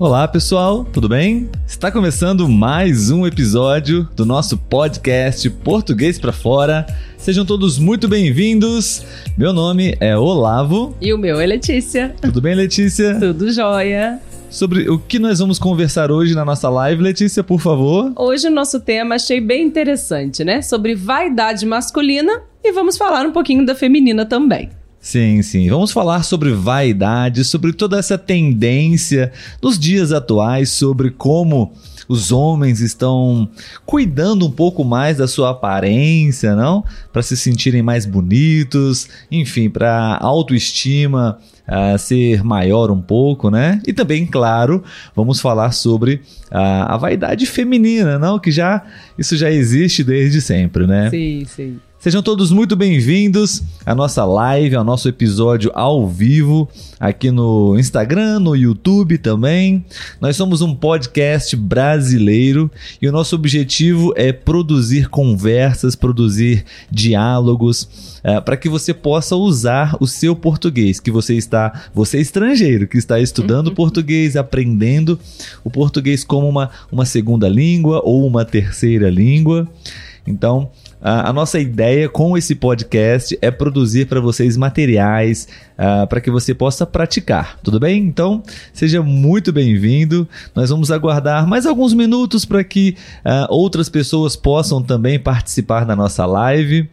Olá pessoal, tudo bem? Está começando mais um episódio do nosso podcast Português para Fora. Sejam todos muito bem-vindos. Meu nome é Olavo. E o meu é Letícia. Tudo bem, Letícia? Tudo jóia. Sobre o que nós vamos conversar hoje na nossa live, Letícia, por favor. Hoje o nosso tema achei bem interessante, né? Sobre vaidade masculina e vamos falar um pouquinho da feminina também. Sim, sim. Vamos falar sobre vaidade, sobre toda essa tendência nos dias atuais, sobre como os homens estão cuidando um pouco mais da sua aparência, não? Para se sentirem mais bonitos, enfim, para autoestima uh, ser maior um pouco, né? E também, claro, vamos falar sobre uh, a vaidade feminina, não? Que já isso já existe desde sempre, né? Sim, sim. Sejam todos muito bem-vindos à nossa live, ao nosso episódio ao vivo, aqui no Instagram, no YouTube também. Nós somos um podcast brasileiro e o nosso objetivo é produzir conversas, produzir diálogos, é, para que você possa usar o seu português, que você está, você é estrangeiro, que está estudando português, aprendendo o português como uma, uma segunda língua ou uma terceira língua. Então, a, a nossa ideia com esse podcast é produzir para vocês materiais uh, para que você possa praticar, tudo bem? Então, seja muito bem-vindo. Nós vamos aguardar mais alguns minutos para que uh, outras pessoas possam também participar da nossa live.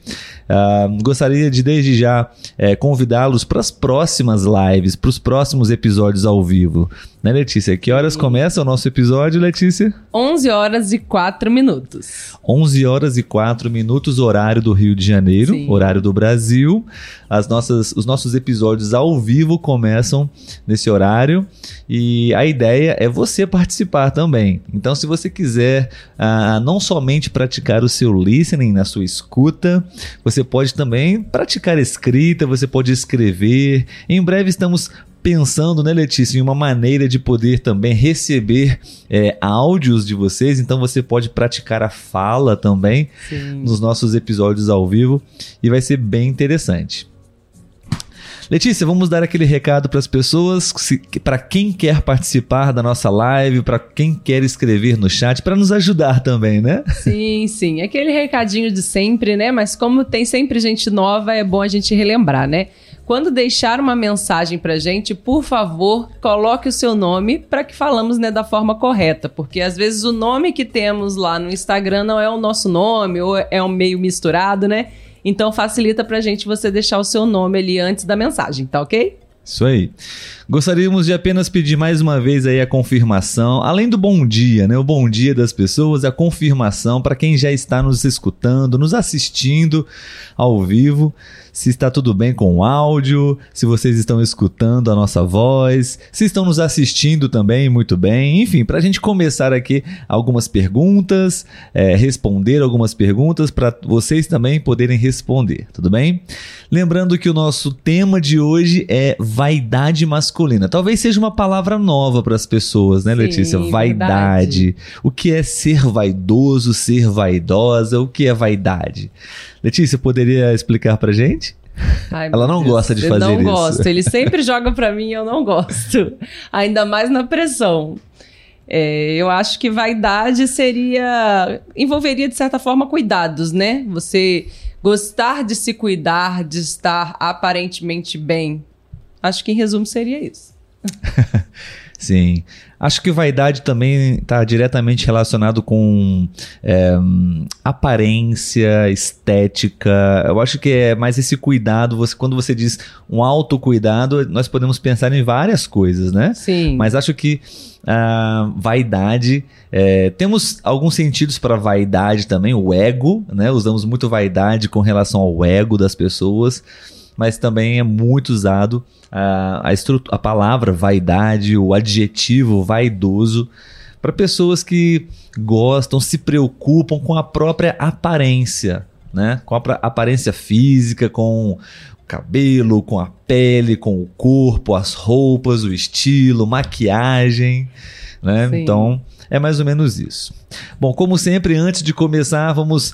Uh, gostaria de, desde já, eh, convidá-los para as próximas lives, para os próximos episódios ao vivo. Né, Letícia? Que horas começa o nosso episódio, Letícia? 11 horas e 4 minutos. 11 horas e 4 minutos, horário do Rio de Janeiro, Sim. horário do Brasil. As nossas, os nossos episódios ao vivo começam nesse horário e a ideia é você participar também. Então, se você quiser ah, não somente praticar o seu listening na sua escuta, você pode também praticar escrita, você pode escrever. Em breve estamos pensando, né, Letícia, em uma maneira de poder também receber é, áudios de vocês. Então você pode praticar a fala também Sim. nos nossos episódios ao vivo e vai ser bem interessante. Letícia, vamos dar aquele recado para as pessoas, para quem quer participar da nossa live, para quem quer escrever no chat, para nos ajudar também, né? Sim, sim. Aquele recadinho de sempre, né? Mas como tem sempre gente nova, é bom a gente relembrar, né? Quando deixar uma mensagem pra gente, por favor, coloque o seu nome para que falamos né, da forma correta, porque às vezes o nome que temos lá no Instagram não é o nosso nome ou é um meio misturado, né? Então facilita pra gente você deixar o seu nome ali antes da mensagem, tá ok? Isso aí. Gostaríamos de apenas pedir mais uma vez aí a confirmação, além do bom dia, né? O bom dia das pessoas, a confirmação para quem já está nos escutando, nos assistindo ao vivo se está tudo bem com o áudio, se vocês estão escutando a nossa voz, se estão nos assistindo também muito bem. Enfim, para a gente começar aqui algumas perguntas, é, responder algumas perguntas para vocês também poderem responder, tudo bem? Lembrando que o nosso tema de hoje é vaidade masculina. Talvez seja uma palavra nova para as pessoas, né, Sim, Letícia? Vaidade. Verdade. O que é ser vaidoso, ser vaidosa? O que é vaidade? Letícia, poderia explicar pra gente? Ai, Ela não Deus, gosta de fazer isso. Eu não gosto. Ele sempre joga para mim e eu não gosto. Ainda mais na pressão. É, eu acho que vaidade seria. envolveria, de certa forma, cuidados, né? Você gostar de se cuidar, de estar aparentemente bem. Acho que, em resumo, seria isso. Sim. Acho que vaidade também está diretamente relacionado com é, aparência, estética. Eu acho que é mais esse cuidado. Você, quando você diz um autocuidado, nós podemos pensar em várias coisas, né? Sim. Mas acho que a vaidade. É, temos alguns sentidos para vaidade também, o ego, né? Usamos muito vaidade com relação ao ego das pessoas mas também é muito usado a, a, a palavra vaidade, o adjetivo vaidoso, para pessoas que gostam, se preocupam com a própria aparência, né? com a aparência física, com o cabelo, com a pele, com o corpo, as roupas, o estilo, maquiagem. Né? Então, é mais ou menos isso. Bom, como sempre, antes de começar, vamos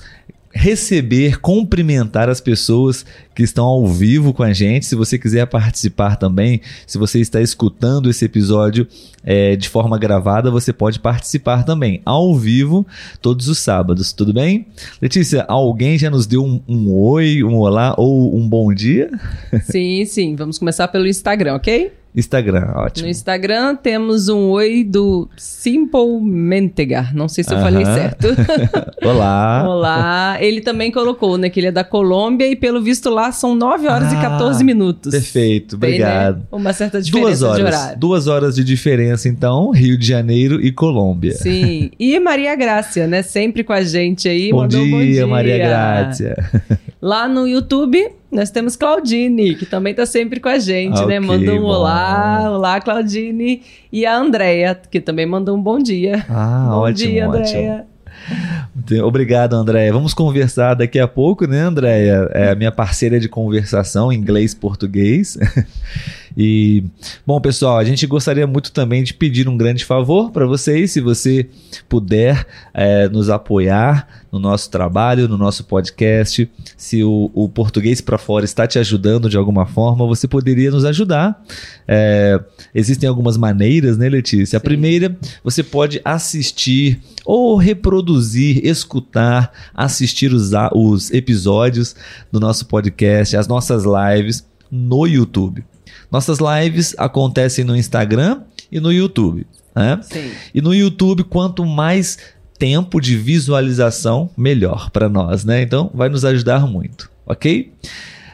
receber, cumprimentar as pessoas que estão ao vivo com a gente. Se você quiser participar também, se você está escutando esse episódio é, de forma gravada, você pode participar também, ao vivo, todos os sábados, tudo bem? Letícia, alguém já nos deu um, um oi, um olá ou um bom dia? Sim, sim. Vamos começar pelo Instagram, ok? Instagram, ótimo. No Instagram temos um oi do Simple Mentegar. Não sei se eu Aham. falei certo. Olá. Olá. Ele também colocou, né, que ele é da Colômbia e pelo visto lá são 9 horas e Ah, 14 minutos. Perfeito, Tem, obrigado. né, uma certa diferença Duas de horas. horário. Duas horas de diferença, então, Rio de Janeiro e Colômbia. Sim. E Maria Grácia, né? Sempre com a gente aí. Bom mandou dia, um bom dia, Maria Grácia. Lá no YouTube, nós temos Claudine, que também tá sempre com a gente, né? Ok, Mandou um bom. olá, olá, Claudine. E a Andréia, que também mandou um bom dia. Ah, bom ótimo, dia, ótimo. Obrigado, Andréia. Vamos conversar daqui a pouco, né, Andréia? É a minha parceira de conversação, inglês-português. E, bom, pessoal, a gente gostaria muito também de pedir um grande favor para vocês, se você puder é, nos apoiar no nosso trabalho, no nosso podcast. Se o, o Português para Fora está te ajudando de alguma forma, você poderia nos ajudar. É, existem algumas maneiras, né, Letícia? A Sim. primeira, você pode assistir ou reproduzir, escutar, assistir os, os episódios do nosso podcast, as nossas lives no YouTube. Nossas lives acontecem no Instagram e no YouTube. Né? Sim. E no YouTube, quanto mais tempo de visualização, melhor para nós, né? Então, vai nos ajudar muito, ok?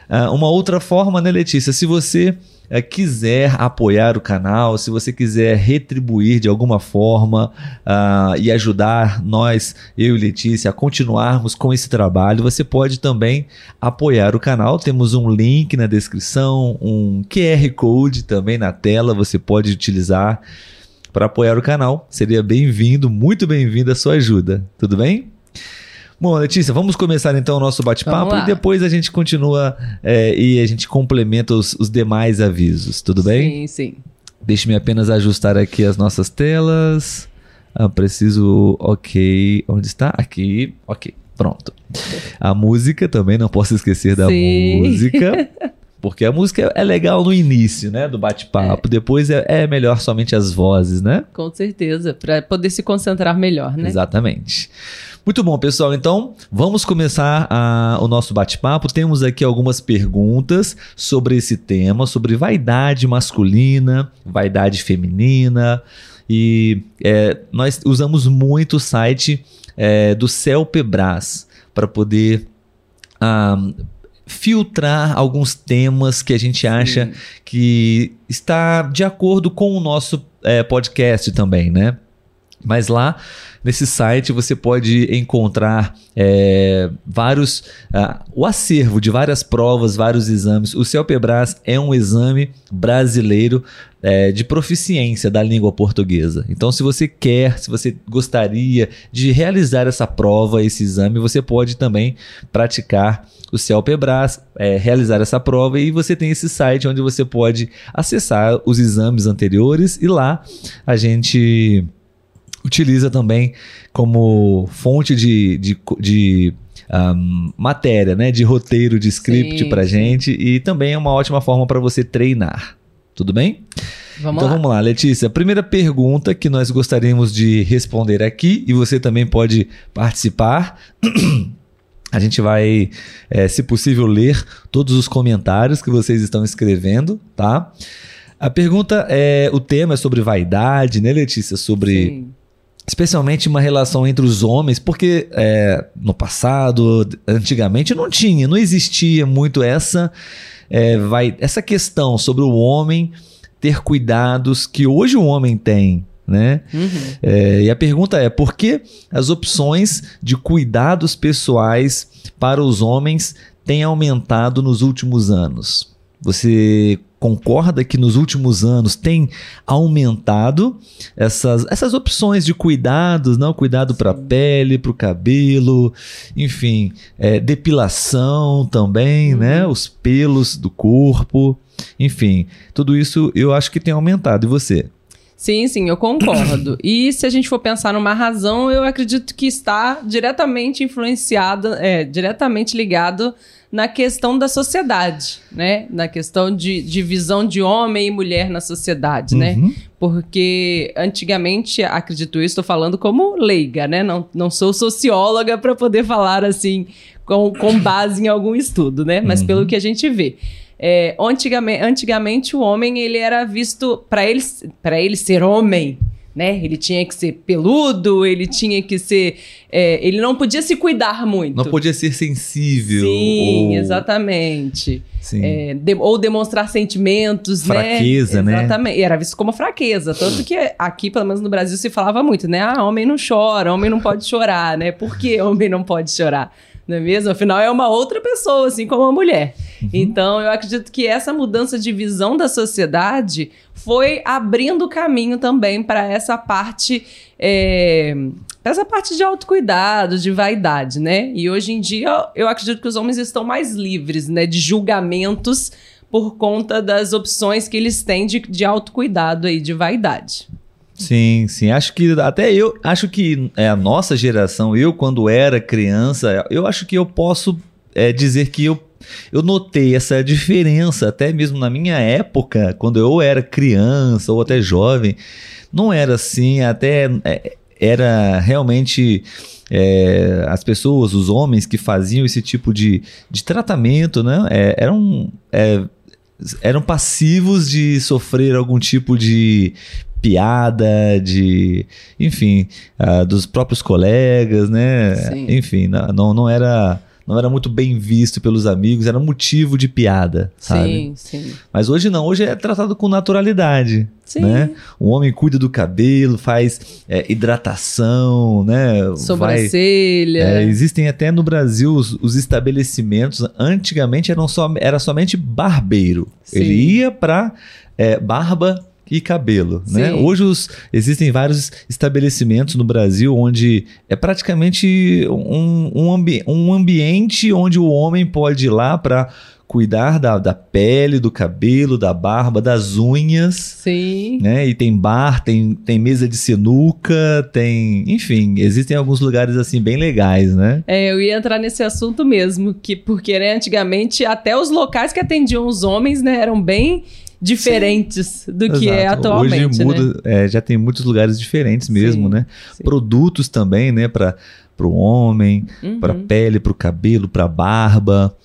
Ah, uma outra forma, né, Letícia? Se você eh, quiser apoiar o canal, se você quiser retribuir de alguma forma ah, e ajudar nós, eu e Letícia, a continuarmos com esse trabalho, você pode também apoiar o canal. Temos um link na descrição, um QR Code também na tela, você pode utilizar para apoiar o canal. Seria bem-vindo, muito bem-vindo a sua ajuda. Tudo bem? Bom, Letícia, vamos começar então o nosso bate-papo e depois a gente continua é, e a gente complementa os, os demais avisos. Tudo bem? Sim, sim. Deixe-me apenas ajustar aqui as nossas telas. Ah, preciso. Ok. Onde está? Aqui. Ok. Pronto. A música também, não posso esquecer da Sim. música. Porque a música é legal no início, né? Do bate-papo. Depois é, é melhor somente as vozes, né? Com certeza. Para poder se concentrar melhor, né? Exatamente. Muito bom, pessoal. Então, vamos começar a- o nosso bate-papo. Temos aqui algumas perguntas sobre esse tema, sobre vaidade masculina, vaidade feminina. E é, nós usamos muito o site é, do Celpebras para poder ah, filtrar alguns temas que a gente acha Sim. que está de acordo com o nosso é, podcast também, né? Mas lá nesse site você pode encontrar é, vários ah, o acervo de várias provas, vários exames. O CELPEBRAS é um exame brasileiro é, de proficiência da língua portuguesa. Então, se você quer, se você gostaria de realizar essa prova, esse exame, você pode também praticar o CELPEBRAS, é, realizar essa prova e você tem esse site onde você pode acessar os exames anteriores e lá a gente utiliza também como fonte de, de, de ahm, matéria, né? De roteiro, de script sim. gente e também é uma ótima forma para você treinar. Tudo bem? Vamos então lá. vamos lá, Letícia. A primeira pergunta que nós gostaríamos de responder aqui, e você também pode participar. A gente vai, eh, se possível, ler todos os comentários que vocês estão escrevendo, tá? A pergunta é: o tema é sobre vaidade, né, Letícia? Sobre Sim. Especialmente uma relação entre os homens, porque é, no passado, antigamente, não tinha, não existia muito essa, é, vai, essa questão sobre o homem ter cuidados que hoje o homem tem. Né? Uhum. É, e a pergunta é: por que as opções de cuidados pessoais para os homens têm aumentado nos últimos anos? Você concorda que nos últimos anos tem aumentado essas, essas opções de cuidados, não? Cuidado para a pele, para o cabelo, enfim, é, depilação também, né? Os pelos do corpo, enfim, tudo isso eu acho que tem aumentado. E você? Sim, sim, eu concordo. e se a gente for pensar numa razão, eu acredito que está diretamente influenciada, é, diretamente ligado na questão da sociedade, né? Na questão de, de visão de homem e mulher na sociedade, né? Uhum. Porque antigamente, acredito eu, estou falando como leiga, né? Não, não sou socióloga para poder falar assim com, com base em algum estudo, né? Mas pelo que a gente vê. É, antigamente, antigamente o homem ele era visto para ele para ele ser homem né? Ele tinha que ser peludo, ele tinha que ser. É, ele não podia se cuidar muito. Não podia ser sensível. Sim, ou... exatamente. Sim. É, de- ou demonstrar sentimentos, Fraqueza, né? né? Exatamente. Era visto como fraqueza. Tanto que aqui, pelo menos no Brasil, se falava muito, né? Ah, homem não chora, homem não pode chorar, né? Por que homem não pode chorar? Não é mesmo? Afinal, é uma outra pessoa, assim como a mulher. Então, eu acredito que essa mudança de visão da sociedade foi abrindo caminho também para essa parte. É, essa parte de autocuidado, de vaidade, né? E hoje em dia, eu acredito que os homens estão mais livres, né? De julgamentos por conta das opções que eles têm de, de autocuidado aí, de vaidade. Sim, sim. Acho que até eu acho que é a nossa geração, eu quando era criança, eu acho que eu posso é, dizer que eu, eu notei essa diferença, até mesmo na minha época, quando eu era criança ou até jovem, não era assim, até é, era realmente é, as pessoas, os homens que faziam esse tipo de, de tratamento, né? É, eram, é, eram passivos de sofrer algum tipo de piada, de, enfim, ah, dos próprios colegas, né? Sim. Enfim, não, não, era não era muito bem visto pelos amigos, era motivo de piada, sabe? Sim, sim. Mas hoje não, hoje é tratado com naturalidade, Sim. né? O homem cuida do cabelo, faz é, hidratação, né? Vai- Sobrancelha. é, existem até no Brasil os, os estabelecimentos. Antigamente eram só, era somente barbeiro. Sim. Ele ia para barba e cabelo, né? Sim. Hoje os- existem vários estabelecimentos no Brasil onde é praticamente um, um, ambi- um ambiente onde o homem pode ir lá para cuidar da, da pele, do cabelo, da barba, das unhas Sim. né? E tem bar, tem, tem mesa de sinuca, tem. Enfim, existem alguns lugares assim bem legais, né? É, eu ia entrar nesse assunto mesmo, que porque né, antigamente até os locais que atendiam os homens, né, eram bem diferentes do que é Exato. atualmente, Hoje muda, né? é, já tem muitos lugares diferentes mesmo, Sim, né? sim. Produtos também, né? Para o homem, Uhum. para pele, para o cabelo, para barba.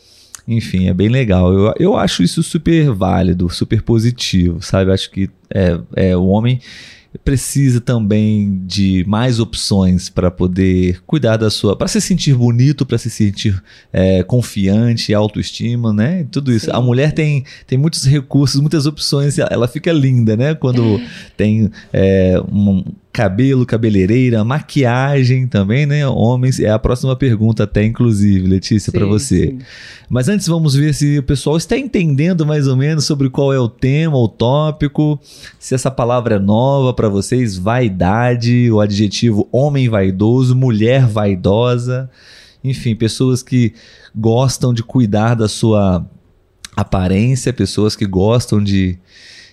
Enfim, é bem legal. Eu, eu acho isso super válido, super positivo, sabe? Acho que é, é, o homem precisa também de mais opções para poder cuidar da sua, para se sentir bonito, para se sentir é, confiante, autoestima, né? Tudo isso. Sim, a mulher tem, tem muitos recursos, muitas opções. Ela fica linda, né? Quando tem é, um cabelo, cabeleireira, maquiagem também, né? Homens. É a próxima pergunta até, inclusive, Letícia, para você. sim. Mas antes vamos ver se o pessoal está entendendo mais ou menos sobre qual é o tema, o tópico, se essa palavra é nova para vocês, vaidade, o adjetivo homem vaidoso, mulher vaidosa, enfim, pessoas que gostam de cuidar da sua aparência, pessoas que gostam de,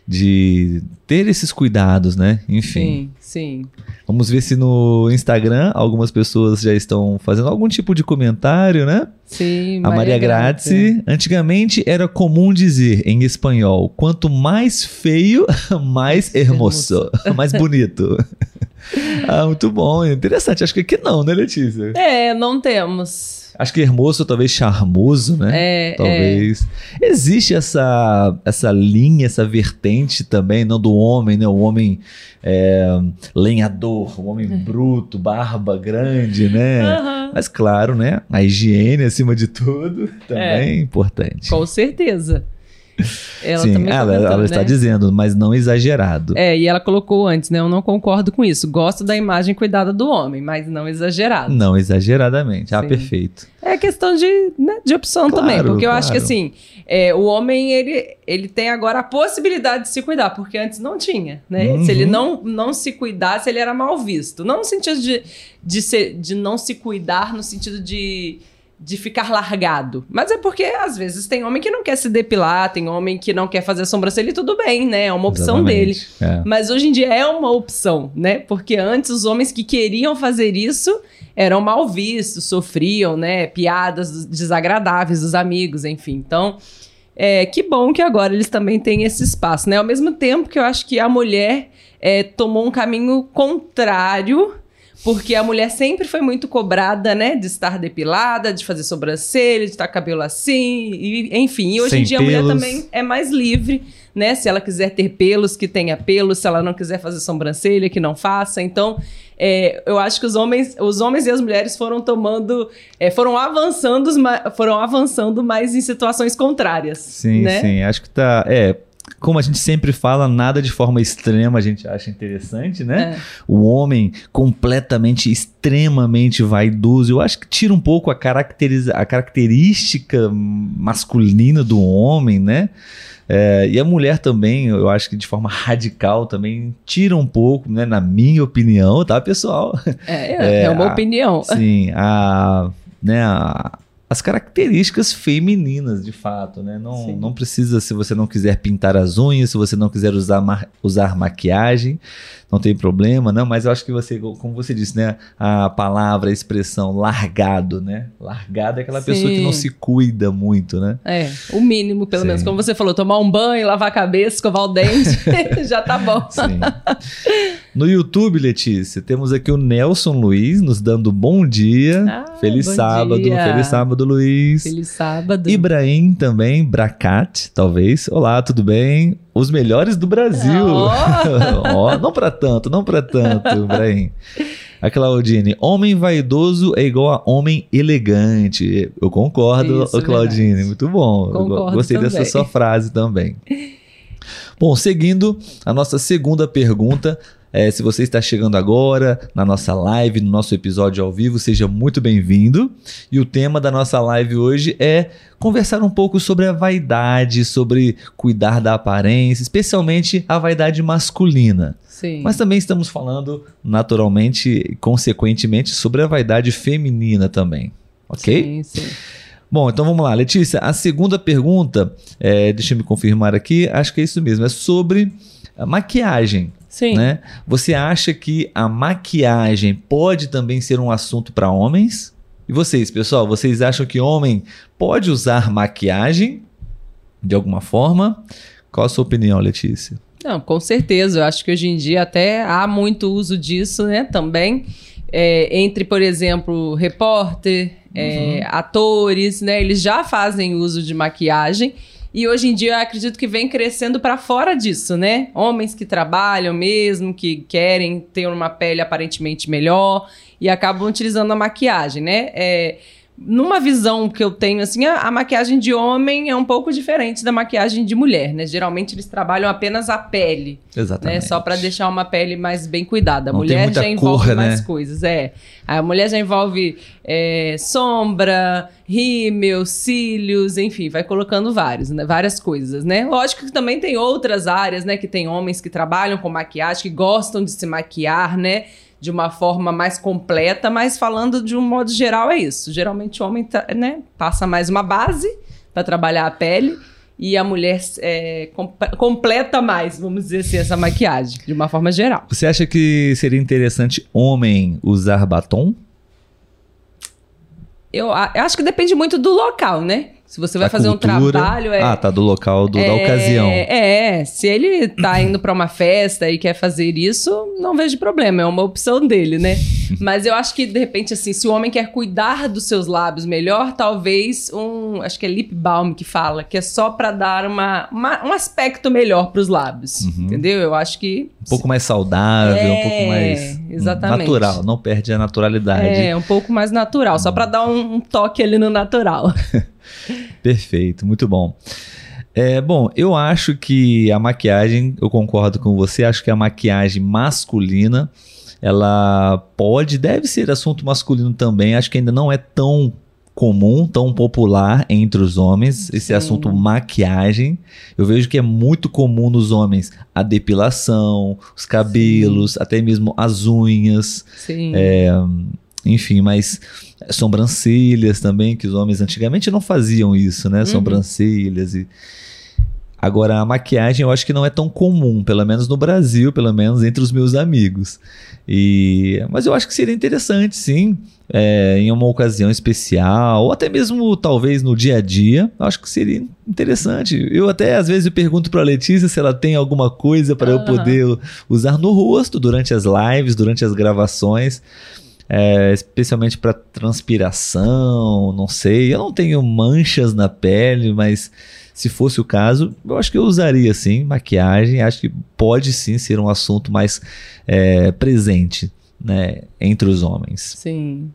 de ter esses cuidados, né? Enfim. Sim, sim. Vamos ver se no Instagram algumas pessoas já estão fazendo algum tipo de comentário, né? Sim, A Maria Grazzi, antigamente era comum dizer em espanhol: quanto mais feio, mais hermoso, mais bonito. ah, muito bom, interessante. Acho que aqui não, né, Letícia? É, não temos. Acho que hermoso, talvez charmoso, né? É, Talvez. Existe essa, essa linha, essa vertente também, não do homem, né? O homem é, lenhador, o homem bruto, barba grande, né? Aham. Mas claro, né? A higiene acima de tudo também é importante. Com certeza. Ela Sim, ela, comentou, ela está né? dizendo, mas não exagerado. É, e ela colocou antes, né? Eu não concordo com isso. Gosto da imagem cuidada do homem, mas não exagerado. Não exageradamente. Ah, Sim. perfeito. É questão de, né, de opção Claro, também, porque eu acho que claro. assim, é, o homem ele, ele tem agora a possibilidade de se cuidar, porque antes não tinha, né? Uhum. Se ele não, não se cuidasse, ele era mal visto. Não no sentido de, de, ser, de não se cuidar, no sentido de, de ficar largado. Mas é porque às vezes tem homem que não quer se depilar, tem homem que não quer fazer sobrancelha e tudo bem, né? É uma opção Exatamente, dele. é. Mas hoje em dia é uma opção, né? Porque antes os homens que queriam fazer isso eram mal vistos, sofriam, né? Piadas desagradáveis dos amigos, enfim. Então, é, que bom que agora eles também têm esse espaço, né? Ao mesmo tempo que eu acho que a mulher é, tomou um caminho contrário, porque a mulher sempre foi muito cobrada, né? De estar depilada, de fazer sobrancelha, de estar cabelo assim, e, enfim. E hoje Sem em dia a mulher pelos. também é mais livre, né? Se ela quiser ter pelos, que tenha pelos. Se ela não quiser fazer sobrancelha, que não faça. Então, é, eu acho que os homens, os homens e as mulheres foram tomando, é, foram avançando, foram avançando mais em situações contrárias. Sim, né? sim. Acho que tá. É. Como a gente sempre fala, nada de forma extrema a gente acha interessante, né? É. O homem completamente, extremamente vaidoso. Eu acho que tira um pouco a, caracteriza a característica masculina do homem, né? É, e a mulher também, eu acho que de forma radical também tira um pouco, né? Na minha opinião, tá, pessoal? É, é, é uma a- opinião. Sim, a, né, a- as características femininas, de fato, né? Não, Sim. não precisa, se você não quiser pintar as unhas, se você não quiser usar, ma- usar maquiagem, não tem problema, não, mas eu acho que você, como você disse, né? A palavra, a expressão largado, né? Largado é aquela pessoa que Sim. não se cuida muito, né? É, o mínimo, pelo Sim. menos. Como você falou, tomar um banho, lavar a cabeça, escovar o dente, já tá bom. Sim. No YouTube, Letícia, temos aqui o Nelson Luiz nos dando bom dia. Ah, feliz bom sábado, dia. feliz sábado, Luiz. Feliz sábado. Ibrahim também, Bracat, talvez. Olá, tudo bem? Os melhores do Brasil. Ó, não pra tanto, não pra tanto, Ibrahim. A Claudine, homem vaidoso é igual a homem elegante. Eu concordo, Isso, Claudine, verdade. muito bom. Concordo Gostei também. dessa sua frase também. Bom, seguindo a nossa segunda pergunta. É, se você está chegando agora na nossa live, no nosso episódio ao vivo, seja muito bem-vindo. E o tema da nossa live hoje é conversar um pouco sobre a vaidade, sobre cuidar da aparência, especialmente a vaidade masculina. Sim. Mas também estamos falando, naturalmente e consequentemente, sobre a vaidade feminina também. Ok? Sim, sim. Bom, então vamos lá, Letícia. A segunda pergunta, é, deixa eu me confirmar aqui, acho que é isso mesmo, é sobre a maquiagem. Sim. Né? Você acha que a maquiagem pode também ser um assunto para homens? E vocês, pessoal, vocês acham que homem pode usar maquiagem de alguma forma? Qual a sua opinião, Letícia? Não, com certeza. Eu acho que hoje em dia até há muito uso disso, né? Também. É, entre, por exemplo, repórter, é, atores, né? Eles já fazem uso de maquiagem. E hoje em dia eu acredito que vem crescendo para fora disso, né? Homens que trabalham mesmo, que querem ter uma pele aparentemente melhor e acabam utilizando a maquiagem, né? É, numa visão que eu tenho, assim, a, a maquiagem de homem é um pouco diferente da maquiagem de mulher, né? Geralmente eles trabalham apenas a pele, Exatamente. né? Só para deixar uma pele mais bem cuidada. A Não mulher já envolve cor, mais né? coisas, é. A mulher já envolve é, sombra, rímel, cílios, enfim, vai colocando vários, né? Várias coisas, né? Lógico que também tem outras áreas, né? Que tem homens que trabalham com maquiagem, que gostam de se maquiar, né? De uma forma mais completa, mas falando de um modo geral é isso. Geralmente o homem tá, né, passa mais uma base para trabalhar a pele e a mulher é, com- completa mais, vamos dizer assim, essa maquiagem, de uma forma geral. Você acha que seria interessante homem usar batom? Eu, eu acho que depende muito do local, né? Se você vai Da fazer cultura? um trabalho. É, Ah, tá, do local, do- da é, ocasião. É, se ele tá indo pra uma festa e quer fazer isso, não vejo problema, é uma opção dele, né? Mas eu acho que, de repente, assim, se o homem quer cuidar dos seus lábios melhor, talvez um. Acho que é lip balm que fala, que é só pra dar uma, uma- um aspecto melhor pros lábios. Uhum. Entendeu? Eu acho que. Um pouco mais saudável, um É, pouco mais hum, exatamente. natural, não perde a naturalidade. É, um pouco mais natural, só pra dar um, um toque ali no natural. Perfeito, muito bom. É, bom, eu acho que a maquiagem, eu concordo com você, acho que a maquiagem masculina, ela pode, deve ser assunto masculino também, acho que ainda não é tão comum, tão popular entre os homens, esse Sim. assunto maquiagem. Eu vejo que é muito comum nos homens a depilação, os cabelos, até mesmo as unhas. Sim. É, enfim, mas sobrancelhas também, que os homens antigamente não faziam isso, né? Sobrancelhas e. Agora, a maquiagem eu acho que não é tão comum, pelo menos no Brasil, pelo menos entre os meus amigos. E, mas eu acho que seria interessante, sim, é, em uma ocasião especial, ou até mesmo talvez no dia a dia. Eu acho que seria interessante. Eu até às vezes pergunto para a Letícia se ela tem alguma coisa para eu Aham. poder usar no rosto durante as lives, durante as gravações. É, especialmente para transpiração, não sei. Eu não tenho manchas na pele, mas se fosse o caso, eu acho que eu usaria sim maquiagem. Acho que pode sim ser um assunto mais é, presente né, entre os homens. Sim.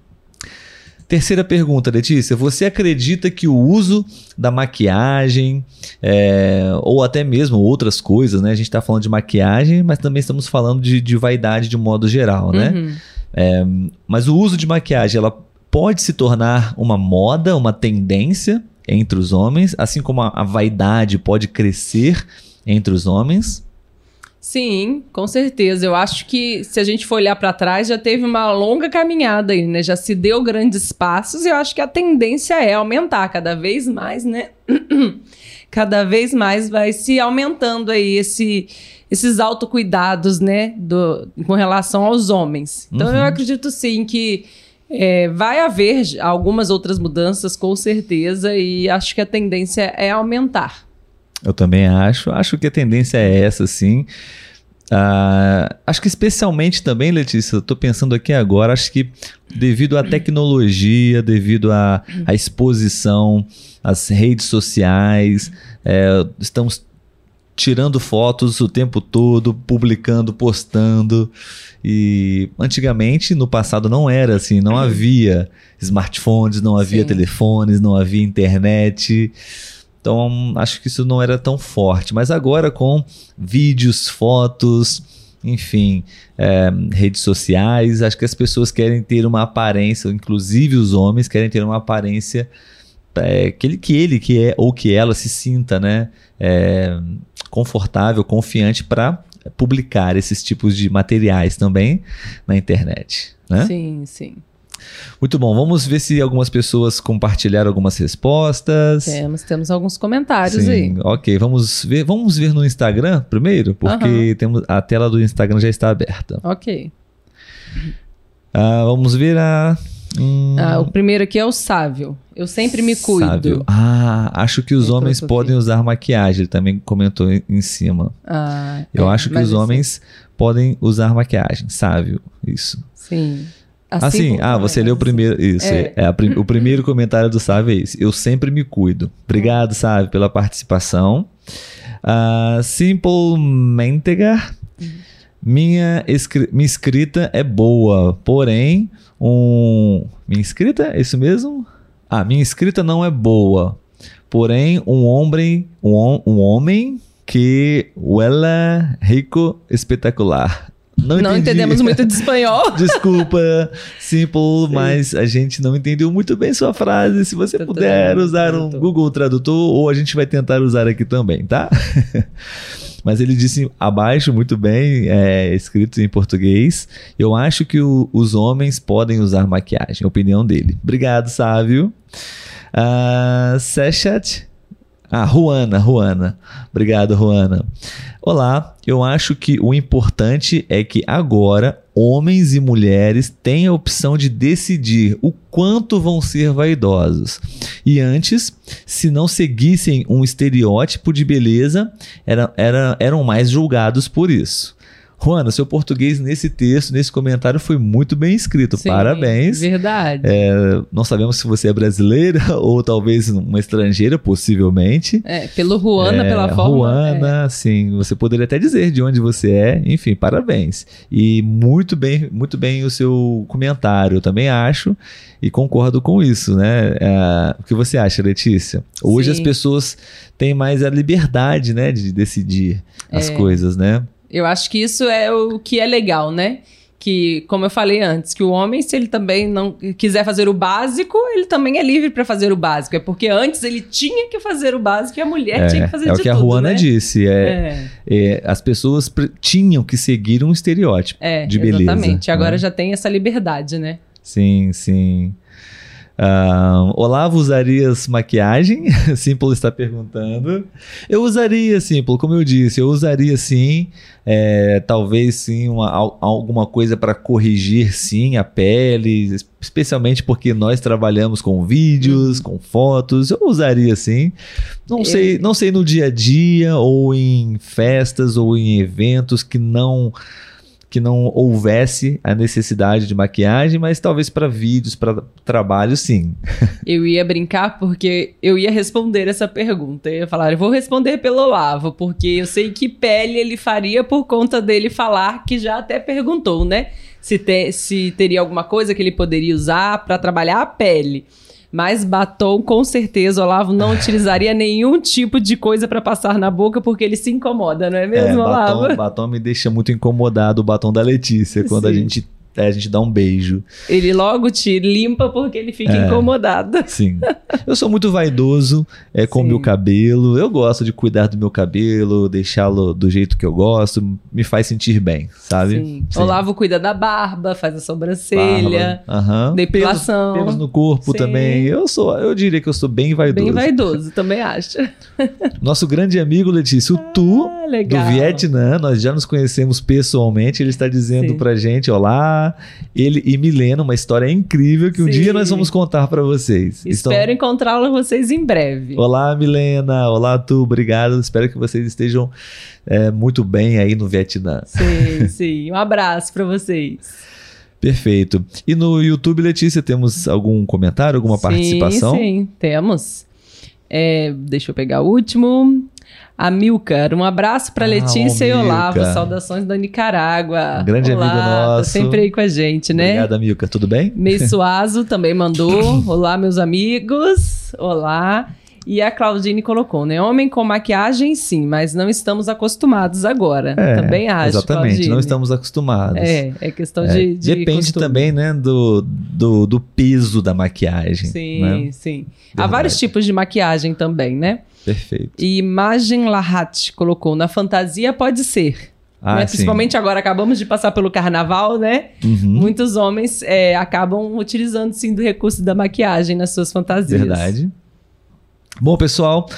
Terceira pergunta, Letícia. Você acredita que o uso da maquiagem, é, ou até mesmo outras coisas, né? A gente está falando de maquiagem, mas também estamos falando de, de vaidade de um modo geral, né? Uhum. É, mas o uso de maquiagem, ela pode se tornar uma moda, uma tendência entre os homens, assim como a, a vaidade pode crescer entre os homens. Sim, com certeza. Eu acho que se a gente for olhar para trás, já teve uma longa caminhada aí, né? Já se deu grandes passos e eu acho que a tendência é aumentar cada vez mais, né? cada vez mais vai se aumentando aí esse, esses autocuidados, né? Do, com relação aos homens. Então eu acredito sim que é, vai haver algumas outras mudanças, com certeza, e acho que a tendência é aumentar. Eu também acho. Acho que a tendência é essa, sim. Ah, acho que especialmente também, Letícia, tô pensando aqui agora, acho que devido à tecnologia, devido à, à exposição, às redes sociais, é, estamos tirando fotos o tempo todo, publicando, postando. E antigamente, no passado, não era assim, não havia smartphones, não havia Sim. telefones, não havia internet. Então, acho que isso não era tão forte. Mas agora, com vídeos, fotos, enfim, é, redes sociais, acho que as pessoas querem ter uma aparência, inclusive os homens querem ter uma aparência é, que, ele, que ele que é ou que ela se sinta, né, é, confortável, confiante para publicar esses tipos de materiais também na internet. Né? Sim, sim. Muito bom, vamos ver se algumas pessoas compartilharam algumas respostas. Temos, temos alguns comentários Sim, aí. ok. Vamos ver, vamos ver no Instagram primeiro, porque temos a tela do Instagram já está aberta. Ok. Ah, vamos ver a. hum, Ah, o primeiro aqui é o Sávio. Eu sempre me cuido. sábio. Ah, acho que os Entrou homens podem usar maquiagem. Ele também comentou em- cima. Ah, Eu é, acho que os homens podem usar maquiagem. Sábio, isso. Sim. Assim, como- ah, você leu o primeiro. Isso, É. é. a prim- o primeiro comentário do Sávio é esse. Eu sempre me cuido. Obrigado, Sávio, pela participação. Ah, Simple Mentegar. Minha, escri- minha escrita é boa, porém, um. Minha escrita? É isso mesmo? Ah, minha escrita não é boa. Porém, um homem. Um, um homem que. Ela rico espetacular. Não, Não entendemos muito de espanhol. Desculpa, Simple, mas a gente não entendeu muito bem sua frase. Se você Tudo puder usar um tradutor. Google Tradutor, ou a gente vai tentar usar aqui também, tá? mas ele disse abaixo, muito bem, é, escrito em português. Eu acho que o- os homens podem usar maquiagem, opinião dele. Obrigado, Sávio. Uh, Sechat. Ah, Juana, Juana. Obrigado, Juana. Olá, eu acho que o importante é que agora homens e mulheres têm a opção de decidir o quanto vão ser vaidosos. E antes, se não seguissem um estereótipo de beleza, era, era, eram mais julgados por isso. Juana, seu português nesse texto, nesse comentário, foi muito bem escrito. Sim, Parabéns. Verdade. É, não sabemos se você é brasileira ou talvez uma estrangeira, possivelmente. É, pelo Juana, É, pela forma. Juana, sim, você poderia até dizer de onde você é, enfim, parabéns. E muito bem, muito bem o seu comentário, eu também acho e concordo com isso, né? É, o que você acha, Letícia? Hoje Sim. as pessoas têm mais a liberdade, né, de decidir as É. coisas, né? Eu acho que isso é o que é legal, né? Que, como eu falei antes, que o homem, se ele também não quiser fazer o básico, ele também é livre para fazer o básico. É porque antes ele tinha que fazer o básico e a mulher tinha que fazer é de o que a tudo, Juana né? disse, é, É, é, as pessoas tinham que seguir um estereótipo é de beleza. exatamente. Agora né? já tem essa liberdade, né? Sim, sim. Uh, Olavo, usarias maquiagem? Simple está perguntando. Eu usaria, Simple, como eu disse, eu usaria sim. É, talvez sim uma, alguma coisa para corrigir sim a pele, especialmente porque nós trabalhamos com vídeos, uhum. com fotos. Eu usaria sim. Não eu... sei, não sei no dia a dia ou em festas ou em eventos que não que não houvesse a necessidade de maquiagem, mas talvez para vídeos, para trabalho, sim. eu ia brincar porque eu ia responder essa pergunta. Eu ia falar, eu vou responder pelo Olavo, porque eu sei que pele ele faria por conta dele falar, que já até perguntou, né? Se, te, se teria alguma coisa que ele poderia usar para trabalhar a pele. Mas batom, com certeza, Olavo não utilizaria nenhum tipo de coisa para passar na boca porque ele se incomoda, não é mesmo, é, Olavo? Batom, batom me deixa muito incomodado, o batom da Letícia, quando Sim. a gente a gente dá um beijo. Ele logo te limpa porque ele fica é, incomodado. Sim. Eu sou muito vaidoso é, com o meu cabelo. Eu gosto de cuidar do meu cabelo, deixá-lo do jeito que eu gosto. Me faz sentir bem, sabe? Sim. Sim. Olavo cuida da barba, faz a sobrancelha, depilação. Pelos, pelos no corpo Sim. também. Eu sou, eu diria que eu sou bem vaidoso. Bem vaidoso, também acho. Nosso grande amigo Letícia, o ah, Tu, legal. do Vietnã, nós já nos conhecemos pessoalmente. Ele está dizendo Sim. pra gente: Olá, ele e Milena, uma história incrível que um Sim. dia nós vamos contar para vocês. Espero Estão... encontrá-la vocês em breve. Olá, Milena. Olá, tu. Obrigado. Espero que vocês estejam é, muito bem aí no Vietnã. Sim, sim. Um abraço para vocês. Perfeito. E no YouTube, Letícia, temos algum comentário, alguma sim, participação? Sim, temos. É, deixa eu pegar o último. Amilcar, um abraço para ah, Letícia e Olavo, saudações da Nicarágua. Um grande Olá, amigo nosso. Tá sempre aí com a gente, né? Obrigado, Amilcar, tudo bem? Suazo também mandou. Olá, meus amigos. Olá. E a Claudine colocou, né? Homem com maquiagem, sim, mas não estamos acostumados agora. É, também acho. Exatamente, Claudine. não estamos acostumados. É, é questão é, de, de. Depende costume. também, né, do, do, do peso da maquiagem. Sim, né? sim. Verdade. Há vários tipos de maquiagem também, né? Perfeito. E Imagem Lahat colocou: na fantasia pode ser. Ah, né? Principalmente agora, acabamos de passar pelo carnaval, né? Uhum. Muitos homens é, acabam utilizando sim do recurso da maquiagem nas suas fantasias. Verdade. Bom, pessoal,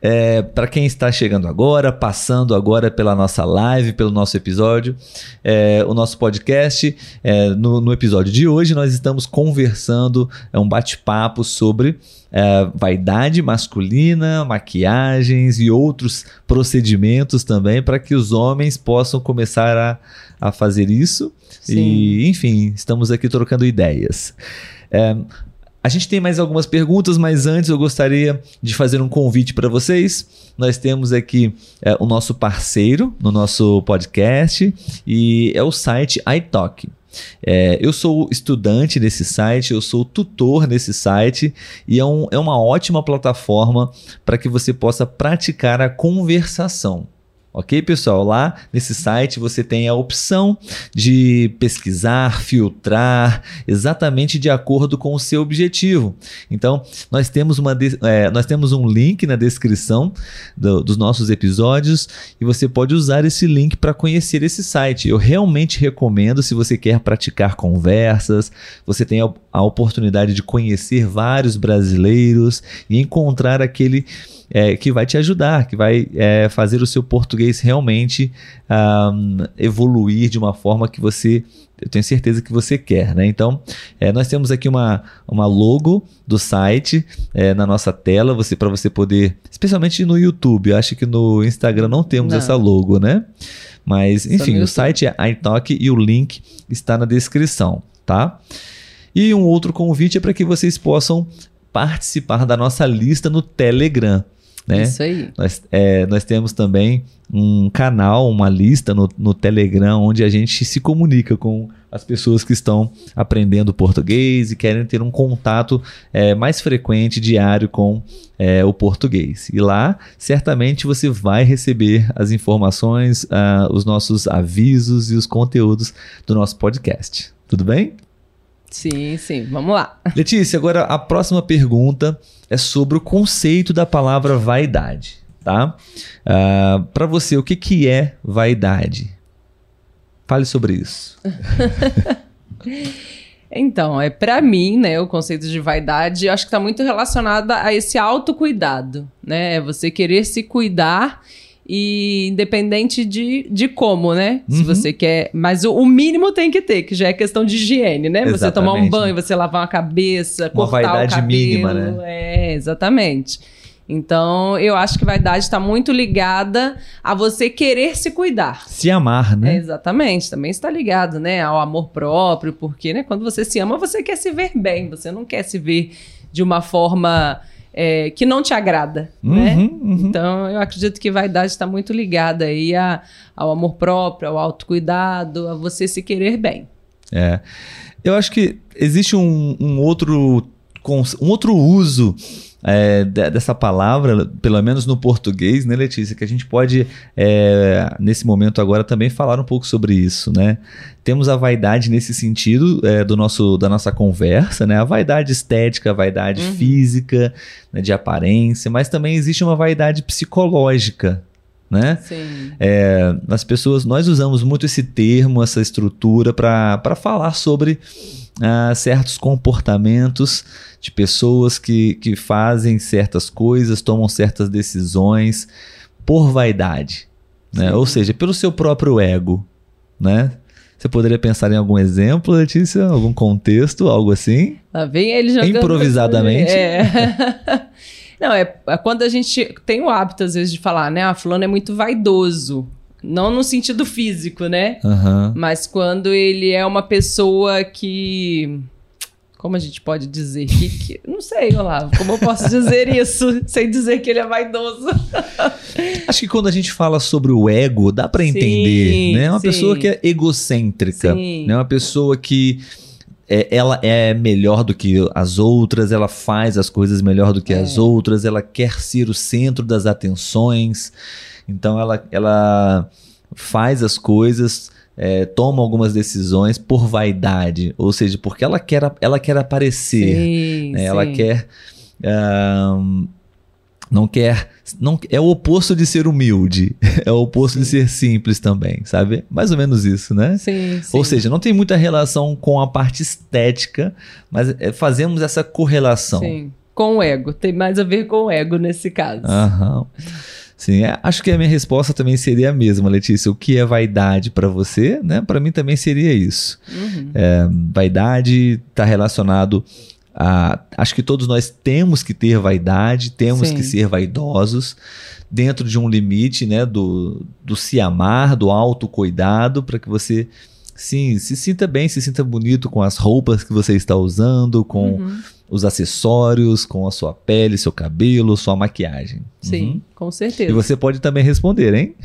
é, para quem está chegando agora, passando agora pela nossa live, pelo nosso episódio, é, o nosso podcast, é, no, no, episódio de hoje nós estamos conversando, é um bate-papo sobre é, vaidade masculina, maquiagens e outros procedimentos também para que os homens possam começar a, a fazer isso. Sim. E, enfim, estamos aqui trocando ideias. A gente tem mais algumas perguntas, mas antes eu gostaria de fazer um convite para vocês. Nós temos aqui é, o nosso parceiro no nosso podcast e é o site iTalk. É, eu sou estudante desse site, eu sou tutor nesse site e é, um, é uma ótima plataforma para que você possa praticar a conversação. Ok, pessoal? Lá nesse site você tem a opção de pesquisar, filtrar exatamente de acordo com o seu objetivo. Então, nós temos, uma é, nós temos um link na descrição do, dos nossos episódios e você pode usar esse link para conhecer esse site. Eu realmente recomendo se você quer praticar conversas, você tem a, a oportunidade de conhecer vários brasileiros e encontrar aquele é, que vai te ajudar, que vai é, fazer o seu português realmente um, evoluir de uma forma que você, eu tenho certeza que você quer, né? Então, é, nós temos aqui uma, uma logo do site é, na nossa tela, você para você poder, especialmente no YouTube, eu acho que no Instagram não temos não. essa logo, né? Mas, enfim, o site é iTalk e o link está na descrição, tá? E um outro convite é para que vocês possam participar da nossa lista no Telegram. Né? Isso aí. Nós, é, nós temos também um canal, uma lista no, no Telegram, onde a gente se comunica com as pessoas que estão aprendendo português e querem ter um contato é, mais frequente, diário com é, o português. E lá, certamente, você vai receber as informações, uh, os nossos avisos e os conteúdos do nosso podcast. Tudo bem? Sim, sim. Vamos lá. Letícia, agora a próxima pergunta é sobre o conceito da palavra vaidade, tá? Uh, ah, Para você, o que, que é vaidade? Fale sobre isso. Então, é para mim, né, o conceito de vaidade, eu acho que está muito relacionado a esse autocuidado, né? É você querer se cuidar e independente de, de como, né? Uhum. Se você quer. Mas o, o, mínimo tem que ter, que já é questão de higiene, né? Exatamente. Você tomar um banho, você lavar uma cabeça, uma cortar vaidade o cabelo. mínima, né? É, exatamente. Então, eu acho que vaidade está muito ligada a você querer se cuidar. Se amar, né? É, exatamente. Também está ligado, né, ao amor próprio, porque, né, quando você se ama, você quer se ver bem, você não quer se ver de uma forma é, que não te agrada, uhum, né? Uhum. Então, eu acredito que vaidade está muito ligada aí a, ao amor próprio, ao autocuidado, a você se querer bem. É. Eu acho que existe um, um outro um outro uso é, dessa palavra, pelo menos no português, né, Letícia? Que a gente pode, é, nesse momento agora, também falar um pouco sobre isso, né? Temos a vaidade nesse sentido é, do nosso, da nossa conversa, né? A vaidade estética, a vaidade uhum. física, né, de aparência, mas também existe uma vaidade psicológica, né? Sim. É, as pessoas, nós usamos muito esse termo, essa estrutura para falar sobre uh, certos comportamentos de pessoas que, que fazem certas coisas, tomam certas decisões por vaidade, né? Ou seja, pelo seu próprio ego, né? Você poderia pensar em algum exemplo, Letícia? Algum contexto, algo assim? Lá vem ele jogando... Improvisadamente. É. Não, é, é, quando a gente tem o hábito, às vezes, de falar, né? Ah, fulano é muito vaidoso. Não no sentido físico, né? Uhum. Mas quando ele é uma pessoa que. Como a gente pode dizer? Que, que, não sei, Olavo, como eu posso dizer isso sem dizer que ele é vaidoso? Acho que quando a gente fala sobre o ego, dá para entender, sim, né? É uma sim. pessoa que é egocêntrica, sim. né? Uma pessoa que é, ela é melhor do que as outras, ela faz as coisas melhor do que é. as outras, ela quer ser o centro das atenções. Então ela, ela faz as coisas, é, toma algumas decisões por vaidade, ou seja, porque ela quer, ela quer aparecer, sim, né? ela quer. Um, não quer. Não, é o oposto de ser humilde. É o oposto sim. de ser simples também, sabe? Mais ou menos isso, né? Sim, sim. Ou seja, não tem muita relação com a parte estética, mas é, fazemos essa correlação. Sim. Com o ego. Tem mais a ver com o ego nesse caso. Aham. Sim, é, acho que a minha resposta também seria a mesma, Letícia. O que é vaidade para você, né? Para mim também seria isso. Uhum. É, vaidade está relacionado a. Acho que todos nós temos que ter vaidade, temos Sim. que ser vaidosos dentro de um limite, né? Do, do se amar, do autocuidado, para que você sim se sinta bem, se sinta bonito com as roupas que você está usando, com uhum os acessórios, com a sua pele, seu cabelo, sua maquiagem. Sim, uhum. com certeza. E você pode também responder, hein?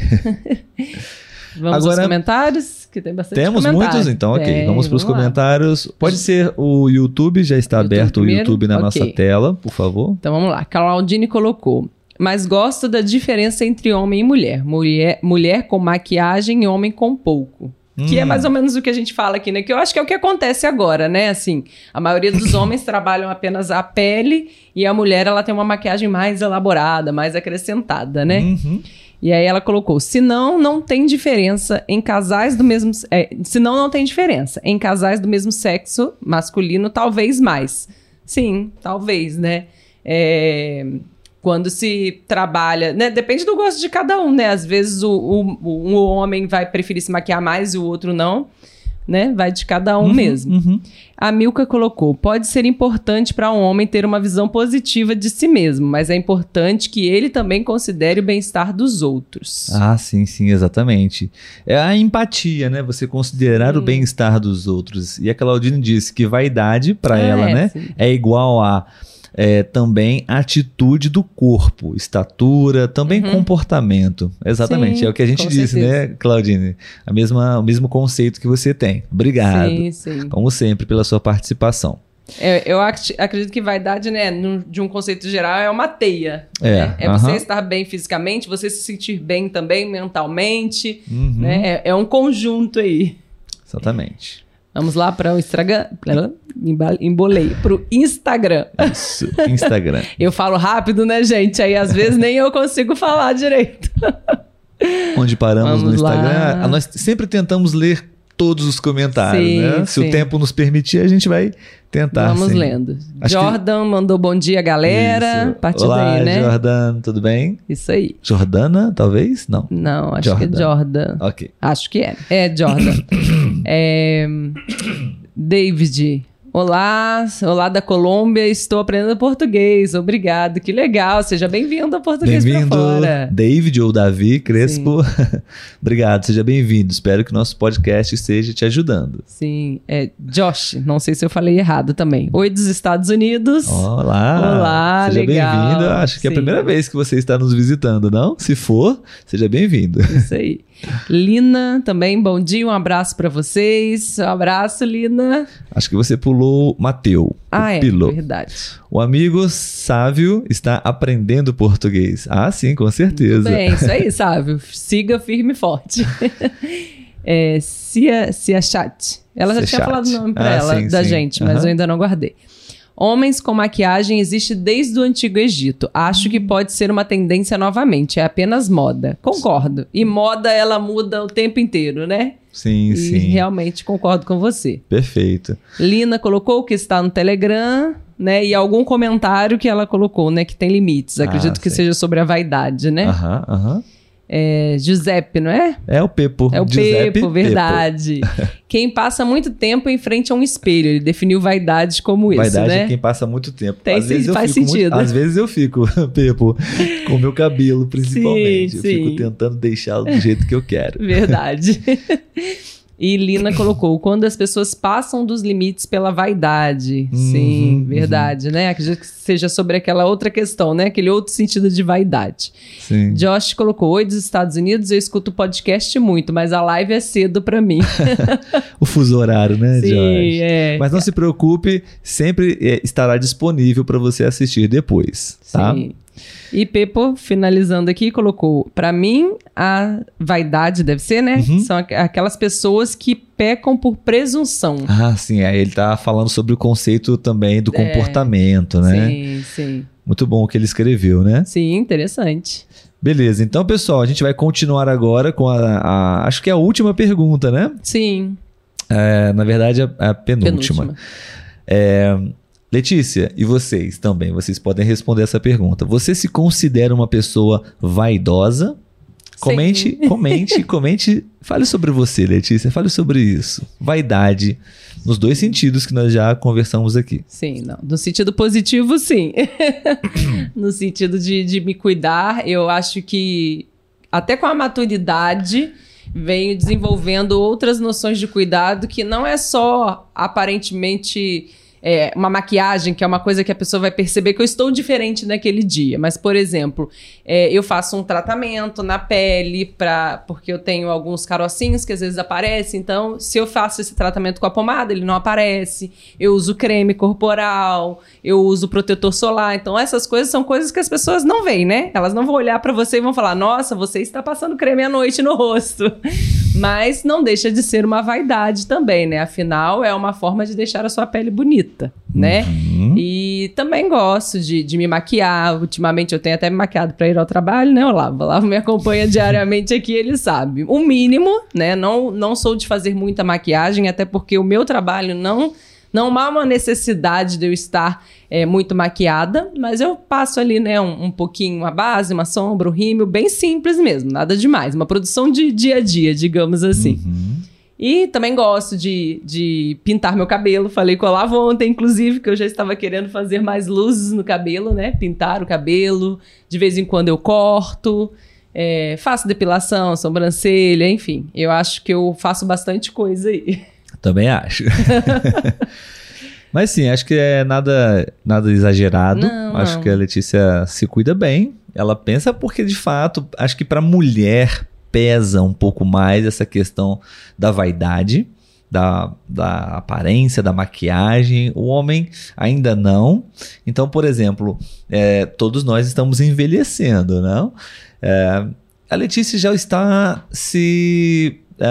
Vamos Agora, aos comentários, que tem bastante Temos muitos, então, ok. Tem, vamos para os comentários. Pode ser o YouTube, já está YouTube aberto primeiro? o YouTube na okay. nossa tela, por favor. Então vamos lá. Claudine colocou. Mas gosto da diferença entre homem e mulher. Mulher, mulher com maquiagem e homem com pouco. Que é hum. mais ou menos o que a gente fala aqui, né? Que eu acho que é o que acontece agora, né? Assim, a maioria dos homens trabalham apenas a pele e a mulher ela tem uma maquiagem mais elaborada, mais acrescentada, né? Uhum. E aí ela colocou: se não, não tem diferença em casais do mesmo. É, se não, não tem diferença. Em casais do mesmo sexo masculino, talvez mais. Sim, talvez, né? É, quando se trabalha, né? Depende do gosto de cada um, né? Às vezes o, o, um homem vai preferir se maquiar mais e o outro não, né? Vai de cada um uhum, mesmo. Uhum. A Milka colocou: pode ser importante para um homem ter uma visão positiva de si mesmo, mas é importante que ele também considere o bem-estar dos outros. Ah, sim, sim, exatamente. É a empatia, né? Você considerar o bem-estar dos outros. E a Claudine disse que vaidade para é, ela, né? Sim. É igual a é, também atitude do corpo, estatura, também uhum. comportamento. Exatamente, sim, é o que a gente disse, certeza. né, Claudine? A mesma, o mesmo conceito que você tem. Obrigado, sim, sim. como sempre, pela sua participação. É, eu acredito que vaidade, né, de um conceito geral, é uma teia. É, né? é você estar bem fisicamente, você se sentir bem também mentalmente. Uhum. Né? É, é um conjunto aí. Exatamente. Vamos lá para o Instagram. Embolei. Para o Instagram. Isso, Instagram. eu falo rápido, né, gente? Aí às vezes nem eu consigo falar direito. Onde paramos Vamos no Instagram. Lá. Nós sempre tentamos ler todos os comentários, Sim, né? Se sim. o tempo nos permitir, a gente vai tentar. Vamos sim. lendo. Acho que- Jordan mandou bom dia, galera. Isso. Partir Olá, daí, né? Jordan, tudo bem? Isso aí. Jordana, talvez? Não. Não, acho que é Jordan. Jordan. Ok. Acho que é. É Jordan. é... David. Olá, olá da Colômbia, estou aprendendo português. Obrigado, que legal. Seja bem-vindo ao Português pra Bem-vindo, Fora. David ou Davi Crespo. Obrigado, seja bem-vindo. Espero que o nosso podcast esteja te ajudando. Sim, é Josh. Não sei se eu falei errado também. Oi dos Estados Unidos. Olá! Olá, Seja bem-vindo. Acho que é a Sim. primeira vez que você está nos visitando, não? Se for, seja bem-vindo. Isso aí. Lina também, bom dia, um abraço pra vocês. Um abraço, Lina. Acho que você pulou Mateu. Ah, é, Pilo. verdade. O amigo Sávio está aprendendo português. Ah, sim, com certeza. bem, isso aí, Sávio. Siga firme e forte. é, Cia, Cia Chat. Ela já Cia tinha Chat. falado o nome pra Ah, ela, sim, da sim. gente, mas eu ainda não guardei. Homens com maquiagem existe desde o Antigo Egito. Acho Hum. que pode ser uma tendência novamente. É apenas moda. Concordo. E moda, ela muda o tempo inteiro, né? Sim, e sim. realmente concordo com você. Perfeito. Lina colocou que está no Telegram, né? E algum comentário que ela colocou, né? Que tem limites. Ah, Acredito que sim. seja sobre a vaidade, né? Aham, aham. É, Giuseppe, não é? É o Pepo. É o Giuseppe Pepo, verdade. Quem passa muito tempo em frente a um espelho. Ele definiu vaidade como isso, Vaidade né? é quem passa muito tempo. Tem às sim, vezes eu faz fico muito- sentido. às vezes eu fico, Pepo, com o meu cabelo, principalmente. Sim, eu sim. fico tentando deixá-lo do jeito que eu quero. Verdade. E Lina colocou, quando as pessoas passam dos limites pela vaidade. Sim, Uhum, verdade, né? Acredito que seja sobre aquela outra questão, né? Aquele outro sentido de vaidade. Sim. Josh colocou, oi dos Estados Unidos, eu escuto podcast muito, mas a live é cedo pra mim. O fuso horário, né, Sim, Jorge? é. Mas não se preocupe, sempre é, estará disponível para você assistir depois, tá? Sim. E Pepo, finalizando aqui, colocou: Pra mim, a vaidade deve ser, né? Uhum. São aqu- aquelas pessoas que pecam por presunção. Ah, sim, aí ele tá falando sobre o conceito também do É. comportamento, né? Sim, sim. Muito bom o que ele escreveu, né? Sim, interessante. Beleza, então pessoal, a gente vai continuar agora com a, a- acho que é a última pergunta, né? Sim. É, na verdade, a, a penúltima. Penúltima. É, Letícia, e vocês também, vocês podem responder essa pergunta. Você se considera uma pessoa vaidosa? Comente, comente, comente. Fale sobre você, Letícia. Fale sobre isso. Vaidade, nos dois sentidos que nós já conversamos aqui. Sim, não. No sentido positivo, sim. no sentido de, de me cuidar, eu acho que até com a maturidade venho desenvolvendo outras noções de cuidado que não é só aparentemente é, uma maquiagem, que é uma coisa que a pessoa vai perceber que eu estou diferente naquele dia. Mas, por exemplo, é, eu faço um tratamento na pele pra, porque eu tenho alguns carocinhos que às vezes aparecem. Então, se eu faço esse tratamento com a pomada, ele não aparece. Eu uso creme corporal, eu uso protetor solar. Então, essas coisas são coisas que as pessoas não veem, né? Elas não vão olhar pra você e vão falar: Nossa, você está passando creme à noite no rosto. Mas não deixa de ser uma vaidade também, né? Afinal, é uma forma de deixar a sua pele bonita, né? Uhum. E também gosto de, de me maquiar. Ultimamente eu tenho até me maquiado para ir ao trabalho, né, Olavo? Olavo me acompanha diariamente aqui, ele sabe. O mínimo, né? Não, não sou de fazer muita maquiagem, até porque o meu trabalho não. Não há uma necessidade de eu estar é, muito maquiada, mas eu passo ali, né, um, um pouquinho a base, uma sombra, um rímel, bem simples mesmo, nada demais. Uma produção de dia a dia, digamos assim. Uhum. E também gosto de, de pintar meu cabelo. Falei com o Olavo ontem, inclusive, que eu já estava querendo fazer mais luzes no cabelo, né? Pintar o cabelo. De vez em quando eu corto. é, faço depilação, sobrancelha, enfim. Eu acho que eu faço bastante coisa aí. Também acho. Mas sim, acho que é nada, nada exagerado. Não, acho não. que a Letícia se cuida bem. Ela pensa porque, de fato, acho que para mulher pesa um pouco mais essa questão da vaidade, da, da aparência, da maquiagem. O homem ainda não. Então, por exemplo, é, todos nós estamos envelhecendo, não? É, a Letícia já está se. é,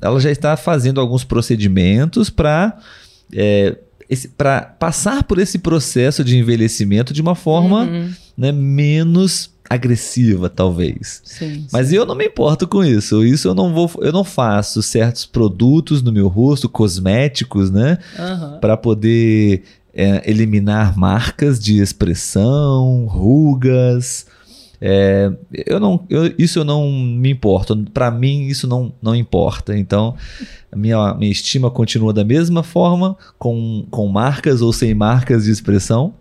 ela já está fazendo alguns procedimentos para para passar por esse processo de envelhecimento de uma forma Uhum. né, menos agressiva, talvez. Sim, Mas eu não me importo com isso. Isso eu não vou, eu não faço certos produtos no meu rosto, cosméticos, né, Aham. Pra poder é, eliminar marcas de expressão, rugas. É, eu não, eu- isso eu não me importo. Pra mim isso não, não importa. Então a minha, minha estima continua da mesma forma, com, com marcas ou sem marcas de expressão.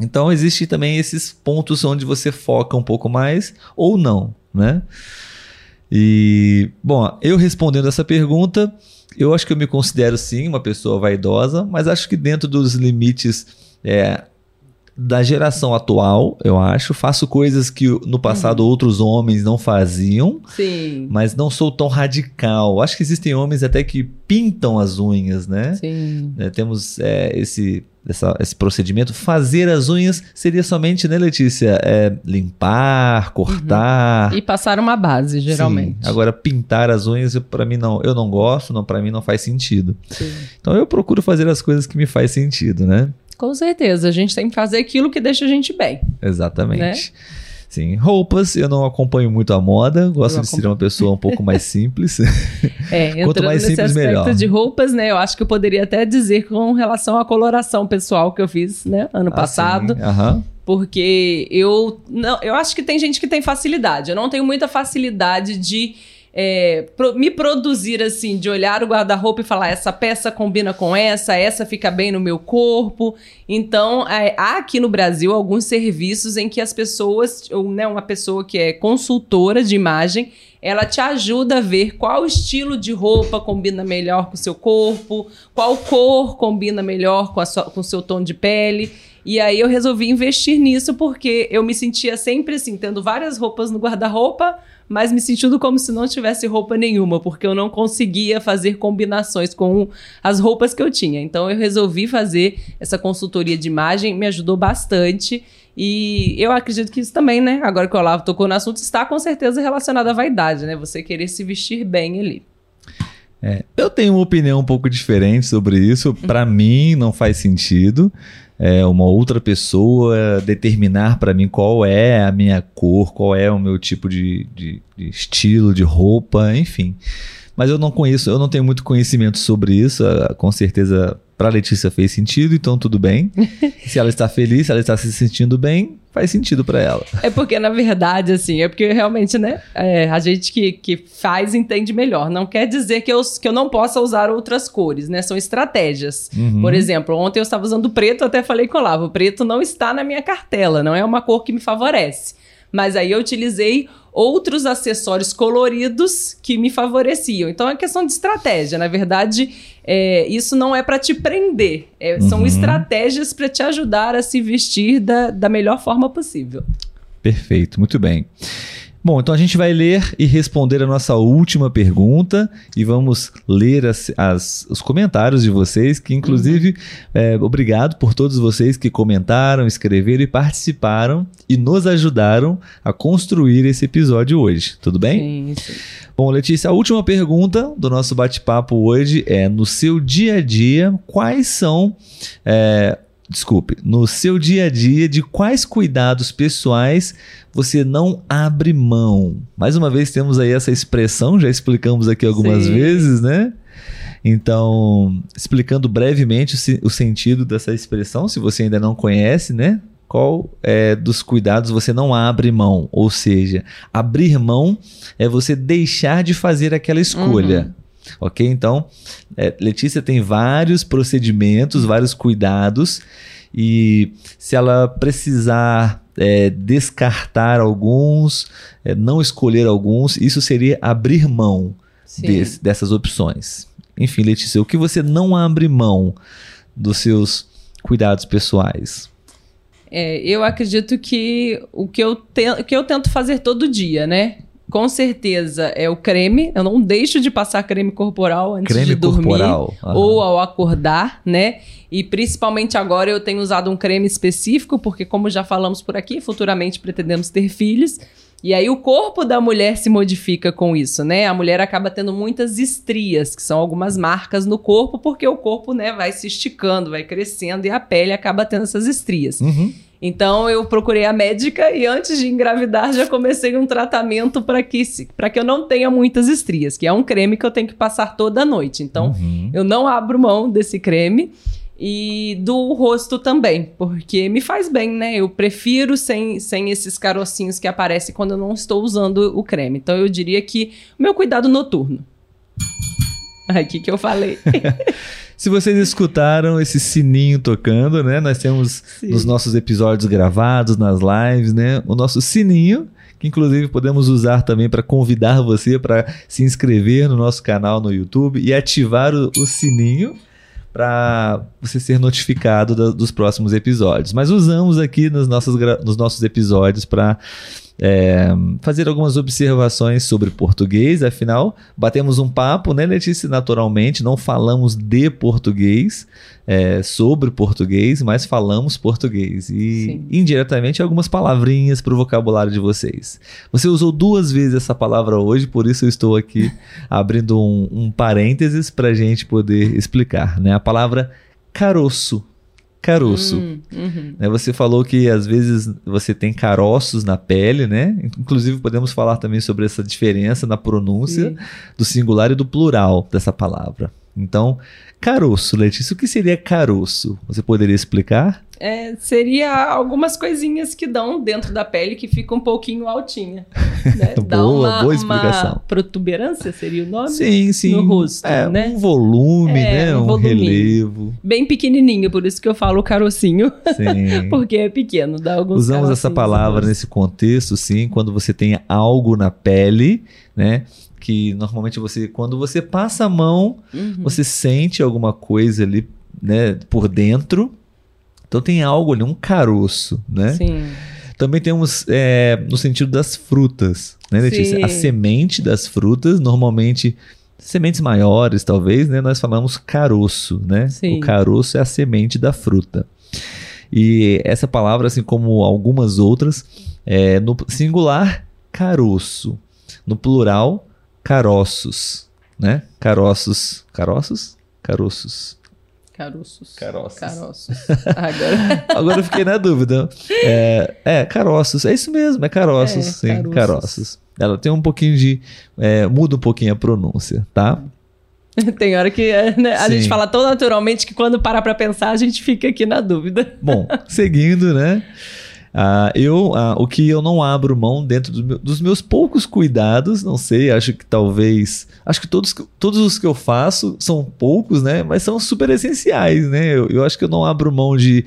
Então existe também esses pontos onde você foca um pouco mais ou não, né? E bom, eu respondendo essa pergunta, eu acho que eu me considero sim uma pessoa vaidosa, mas acho que dentro dos limites é, da geração atual, eu acho, faço coisas que no passado outros homens não faziam, Sim. mas não sou tão radical. Acho que existem homens até que pintam as unhas, né? Sim. né, temos é, esse, essa- esse procedimento. Fazer as unhas seria somente, né, Letícia? É, limpar, cortar. E passar uma base, geralmente. Sim. Agora, pintar as unhas, para mim não, eu não gosto, não, para mim não faz sentido. Sim. Então eu procuro fazer as coisas que me faz sentido, né? Com certeza, a gente tem que fazer aquilo que deixa a gente bem. Exatamente. Né? Sim, roupas, eu não acompanho muito a moda, gosto Eu de ser uma pessoa um pouco mais simples. É, Quanto mais nesse simples, aspecto melhor. de roupas, né? Eu acho que eu poderia até dizer com relação à coloração pessoal que eu fiz, né, ano passado. Assim, aham. Porque eu não, eu acho que tem gente que tem facilidade. Eu não tenho muita facilidade de é, pro- me produzir assim, de olhar o guarda-roupa e falar essa peça combina com essa, essa fica bem no meu corpo. Então, é, há aqui no Brasil alguns serviços em que as pessoas, ou né, uma pessoa que é consultora de imagem, ela te ajuda a ver qual estilo de roupa combina melhor com o seu corpo, qual cor combina melhor com, sua- com o seu tom de pele. E aí eu resolvi investir nisso porque eu me sentia sempre assim, tendo várias roupas no guarda-roupa, mas me sentindo como se não tivesse roupa nenhuma, porque eu não conseguia fazer combinações com as roupas que eu tinha. Então eu resolvi fazer essa consultoria de imagem, me ajudou bastante. E eu acredito que isso também, né? Agora que o Olavo tocou no assunto, está com certeza relacionado à vaidade, né? Você querer se vestir bem ali. Eu tenho uma opinião um pouco diferente sobre isso. Para mim, não faz sentido é, uma outra pessoa determinar para mim qual é a minha cor, qual é o meu tipo de, de- de estilo, de roupa, enfim. Mas eu não conheço, eu não tenho muito conhecimento sobre isso. ah, Com certeza, para Letícia fez sentido, então tudo bem. se ela está feliz, se ela está se sentindo bem, faz sentido para ela. É porque, na verdade, assim, é porque realmente, né, é, a gente que, que faz entende melhor. Não quer dizer que eu, que eu não possa usar outras cores, né? São estratégias. Uhum. Por exemplo, ontem eu estava usando preto, até falei com o Olavo, o preto não está na minha cartela, não é uma cor que me favorece. Mas aí eu utilizei outros acessórios coloridos que me favoreciam. Então é questão de estratégia. Na verdade, é, isso não é para te prender. é- São Uhum. estratégias para te ajudar a se vestir da, da melhor forma possível. Perfeito, muito bem. Bom, então a gente vai ler e responder a nossa última pergunta e vamos ler as- as- os comentários de vocês, que inclusive, é, obrigado por todos vocês que comentaram, escreveram e participaram e nos ajudaram a construir esse episódio hoje. Tudo bem? Sim, sim. Bom, Letícia, a última pergunta do nosso bate-papo hoje é: no seu dia a dia, quais são. é, desculpe, no seu dia a dia, de quais cuidados pessoais você não abre mão? Mais uma vez temos aí essa expressão, já explicamos aqui algumas Sim. vezes, né? Então, explicando brevemente o, o sentido dessa expressão, se você ainda não conhece, né? Qual é dos cuidados você não abre mão? Ou seja, abrir mão é você deixar de fazer aquela escolha. Ok? Então, é, Letícia tem vários procedimentos, vários cuidados, e se ela precisar é, descartar alguns, é, não escolher alguns, isso seria abrir mão desse- dessas opções. Enfim, Letícia, o que você não abre mão dos seus cuidados pessoais? É, eu acredito que o que eu, te- o que eu tento fazer todo dia, né? Com certeza é o creme. Eu não deixo de passar creme corporal antes Creme de dormir. corporal. Aham. Ou ao acordar, né? E principalmente agora eu tenho usado um creme específico, porque como já falamos por aqui, futuramente pretendemos ter filhos. E aí o corpo da mulher se modifica com isso, né? A mulher acaba tendo muitas estrias, que são algumas marcas no corpo, porque o corpo, né, vai se esticando, vai crescendo e a pele acaba tendo essas estrias. Uhum. Então eu procurei a médica e antes de engravidar já comecei um tratamento para que, pra que eu não tenha muitas estrias, que é um creme que eu tenho que passar toda noite. Então Uhum. eu não abro mão desse creme e do rosto também, porque me faz bem, né? Eu prefiro sem, sem esses carocinhos que aparecem quando eu não estou usando o creme. Então eu diria que o meu cuidado noturno. Ai, o que, que eu falei? Se vocês escutaram esse sininho tocando, né? Nós temos Sim. nos nossos episódios gravados, nas lives, né? O nosso sininho, que inclusive podemos usar também para convidar você para se inscrever no nosso canal no YouTube e ativar o, o sininho para você ser notificado da- dos próximos episódios. Mas usamos aqui nos nossos, nos nossos episódios para fazer algumas observações sobre português, afinal, batemos um papo, né, Letícia? Naturalmente, não falamos de português, é, sobre português, mas falamos português. E Sim. indiretamente algumas palavrinhas para o vocabulário de vocês. Você usou duas vezes essa palavra hoje, por isso eu estou aqui abrindo um, um parênteses para a gente poder explicar. Né? A palavra caroço. Caroço. Hum, uhum. Né, Você falou que às vezes você tem caroços na pele, né? Inclusive podemos falar também sobre essa diferença na pronúncia Sim. do singular e do plural dessa palavra. Então, caroço, Letícia, o que seria caroço? Você poderia explicar? É, seria algumas coisinhas que dão dentro da pele que fica um pouquinho altinha. Né? Dá Boa, uma, boa explicação. uma protuberância, seria o nome? Sim, sim. No rosto, é, né? Um volume, É, né? um Um, relevo. Bem pequenininho, por isso que eu falo carocinho, Sim. porque é pequeno, dá alguns Usamos essa palavra nesse contexto, sim, quando você tem algo na pele, né? Que normalmente você, quando você passa a mão, Uhum. você sente alguma coisa ali, né, por dentro. Então tem algo ali, um caroço, né? Sim. Também temos é, no sentido das frutas, né, Letícia? Sim. A semente das frutas, normalmente sementes maiores, talvez, né? Nós falamos caroço, né? Sim. O caroço é a semente da fruta. E essa palavra, assim como algumas outras, é no singular caroço, no plural caroços, né? Caroços, caroços, caroços. Caroços. Caroços. Caroços. Agora. Agora eu fiquei na dúvida. É, é, caroços. É isso mesmo, é caroços. É, sim, caroços. caroços. Ela tem um pouquinho de. é, muda um pouquinho a pronúncia, tá? Tem hora que né, a gente fala tão naturalmente que quando para pra pensar, a gente fica aqui na dúvida. Bom, seguindo, né? Ah, eu, ah, o que eu não abro mão dentro do meu- dos meus poucos cuidados, não sei, acho que talvez. Acho que todos, todos os que eu faço são poucos, né? Mas são super essenciais, né? Eu, eu acho que eu não abro mão de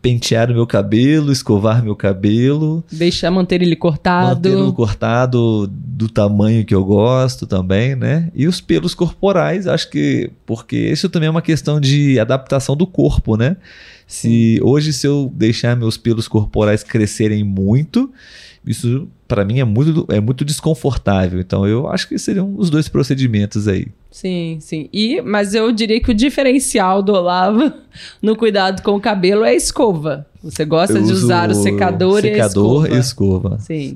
pentear o meu cabelo, escovar meu cabelo, Deixa manter ele cortado. Mantê-lo cortado do tamanho que eu gosto também, né? E os pelos corporais, acho que. Porque isso também é uma questão de adaptação do corpo, né? Se hoje, se eu deixar meus pelos corporais crescerem muito, isso para mim é muito, é muito desconfortável. Então eu acho que seriam os dois procedimentos aí. Sim, sim. E, mas eu diria que o diferencial do Olavo no cuidado com o cabelo é a escova. Você gosta Eu de usar o secador, secador e a escova. escova. Sim.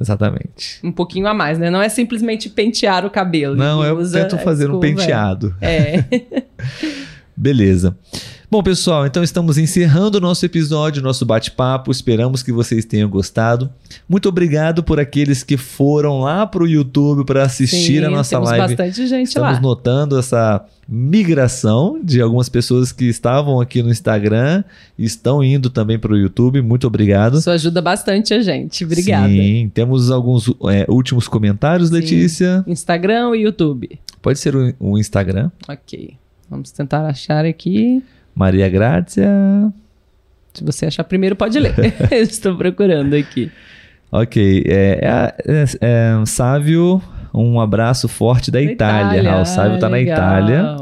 Exatamente. Um pouquinho a mais, né? Não é simplesmente pentear o cabelo. Não, eu tento fazer um penteado. É. Beleza. Bom, pessoal, então estamos encerrando o nosso episódio, nosso bate-papo. Esperamos que vocês tenham gostado. Muito obrigado por aqueles que foram lá para o YouTube para assistir Sim, a nossa temos live. bastante gente Estamos lá. notando essa migração de algumas pessoas que estavam aqui no Instagram e estão indo também para o YouTube. Muito obrigado. Isso ajuda bastante a gente. Obrigada. Sim, temos alguns é, últimos comentários, Sim. Letícia. Instagram e YouTube. Pode ser o, o Instagram. Ok. Vamos tentar achar aqui. Maria Grácia. Se você achar primeiro, pode ler. Estou procurando aqui. Ok, é, é, é, é, Sávio, um abraço forte da Itália. Ah, o Sávio tá na. Itália.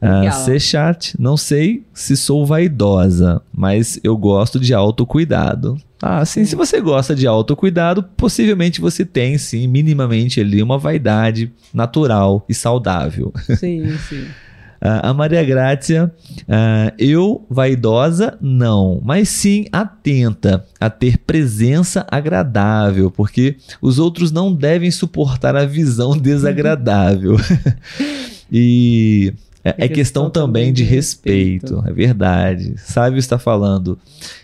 Ah. C-Chat, não sei se sou vaidosa, mas eu gosto de autocuidado. Ah, sim, se você gosta de autocuidado, possivelmente você tem, sim, minimamente ali uma vaidade natural e saudável. Sim, sim. Ah, a Maria Grácia, ah, eu vaidosa, não, mas sim atenta a ter presença agradável, porque os outros não devem suportar a visão desagradável. e é, é questão, também de respeito, respeito. é verdade. Sábio está falando,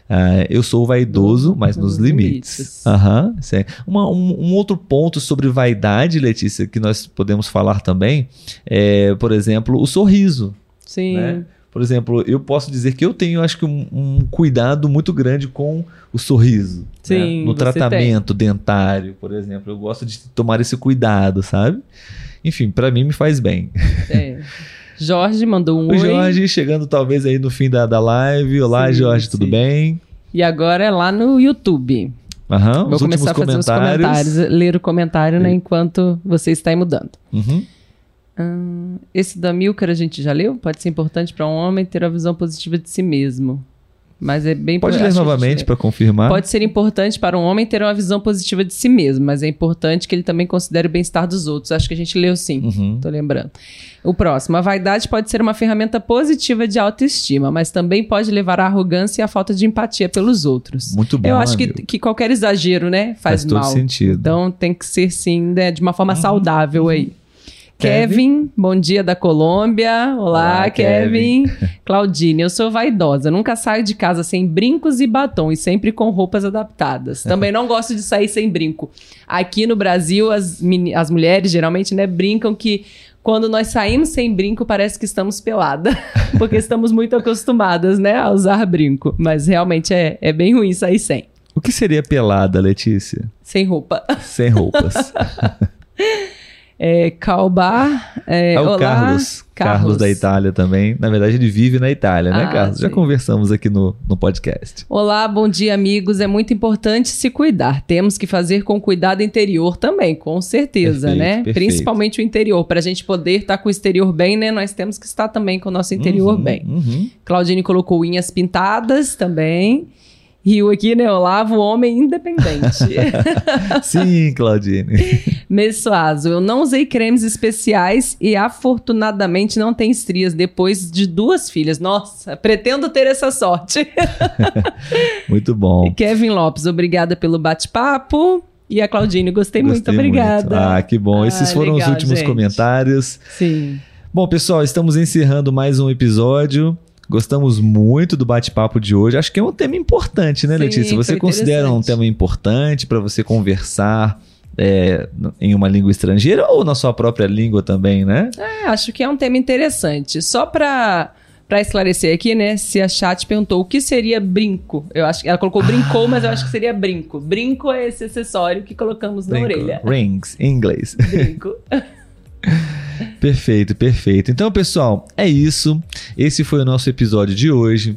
ah, eu sou vaidoso, mas nos Nos limites. limites. Aham. Uma- um, um outro ponto sobre vaidade, Letícia, que nós podemos falar também, é, por exemplo, o sorriso. Sim. né? Por exemplo, eu posso dizer que eu tenho, acho que, um, um cuidado muito grande com o sorriso. né? Sim, No você tratamento dentário, por exemplo. Eu gosto de tomar esse cuidado, sabe? Enfim, pra mim me faz bem. É. Jorge mandou um O oi. Jorge chegando talvez aí no fim da, da live. Olá, Sim, Jorge, tudo sim. bem? E agora é lá no YouTube. Aham, Vou começar a fazer os comentários. comentários, ler o comentário, né, enquanto você está aí mudando. Uhum. Hum, esse da Milker a gente já leu? Pode ser importante para um homem ter a visão positiva de si mesmo. Mas é bem Pode ler novamente para confirmar. Pode ser importante para um homem ter uma visão positiva de si mesmo, mas é importante que ele também considere o bem-estar dos outros. Acho que a gente leu sim. Uhum. Tô lembrando. O próximo. A vaidade pode ser uma ferramenta positiva de autoestima, mas também pode levar à arrogância e à falta de empatia pelos outros. Muito bom. Eu acho que, que qualquer exagero, né, faz, Faz todo mal. sentido. Uhum. Então tem que ser sim, né, de uma forma saudável aí. Kevin. Kevin, bom dia da Colômbia. Olá, Olá, Kevin. Claudine, eu sou vaidosa. Nunca saio de casa sem brincos e batom e sempre com roupas adaptadas. Também não gosto de sair sem brinco. Aqui no Brasil, as, as mulheres geralmente né, brincam que quando nós saímos sem brinco, parece que estamos pelada. Porque estamos muito acostumadas né, a usar brinco. Mas realmente é, é bem ruim sair sem. O que seria pelada, Letícia? Sem roupa. Sem roupas. É, Calbar. É, É o olá, Carlos. Carlos da Itália também. Na verdade, ele vive na Itália, né, Ah, Carlos? Já sim. conversamos aqui no, no podcast. Olá, bom dia, amigos. É muito importante se cuidar. Temos que fazer com cuidado interior também, com certeza, Perfeito, né? perfeito. Principalmente o interior. Para a gente poder estar com o exterior bem, né? Nós temos que estar também com o nosso interior Uhum, bem. uhum. Claudine colocou unhas pintadas também. Riu aqui, né? Olavo, homem independente. Sim, Claudine. Messoazo, eu não usei cremes especiais e afortunadamente não tem estrias depois de duas filhas. Nossa, pretendo ter essa sorte. Muito bom. Kevin Lopes, obrigada pelo bate-papo. E a Claudine, gostei, muito, Gostei obrigada. Ah, que bom. Esses Ah, foram os legal, últimos gente. comentários. Sim. Bom, pessoal, estamos encerrando mais um episódio. Gostamos muito do bate-papo de hoje. Acho que é um tema importante, né, Sim, Letícia? Você considera um tema importante para você conversar é, em uma língua estrangeira ou na sua própria língua também, né? É, acho que é um tema interessante. Só para para esclarecer aqui, né? Se a chat perguntou o que seria brinco. Eu acho que ela colocou brincou, mas eu acho que seria brinco. Brinco é esse acessório que colocamos na Brinco. orelha. Rings, em inglês. Brinco. Perfeito, perfeito. Então, pessoal, é isso. Esse foi o nosso episódio de hoje.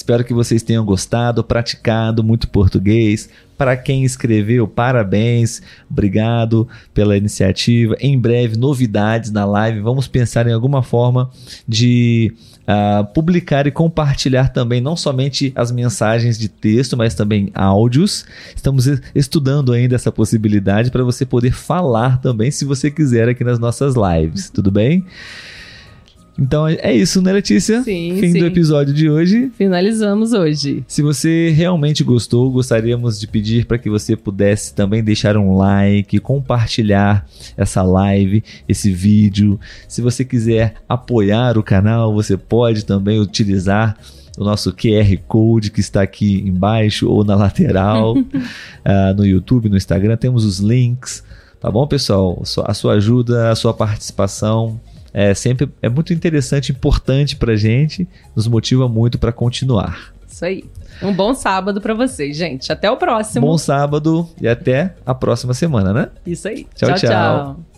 Espero que vocês tenham gostado, praticado muito português. Para quem escreveu, parabéns. Obrigado pela iniciativa. Em breve, novidades na live. Vamos pensar em alguma forma de ah, publicar e compartilhar também, não somente as mensagens de texto, mas também áudios. Estamos estudando ainda essa possibilidade para você poder falar também, se você quiser, aqui nas nossas lives. Tudo bem? Então é isso, né, Letícia? Sim, Fim sim. do episódio de hoje. Finalizamos hoje. Se você realmente gostou, gostaríamos de pedir para que você pudesse também deixar um like, compartilhar essa live, esse vídeo. Se você quiser apoiar o canal, você pode também utilizar o nosso QR Code que está aqui embaixo ou na lateral, ah, no YouTube, no Instagram. Temos os links, tá bom, pessoal? A sua ajuda, a sua participação é sempre é muito interessante, importante pra gente, nos motiva muito para continuar. Isso aí. Um bom sábado para vocês, gente. Até o próximo. Bom sábado e até a próxima semana, né? Isso aí. Tchau, tchau. tchau. tchau.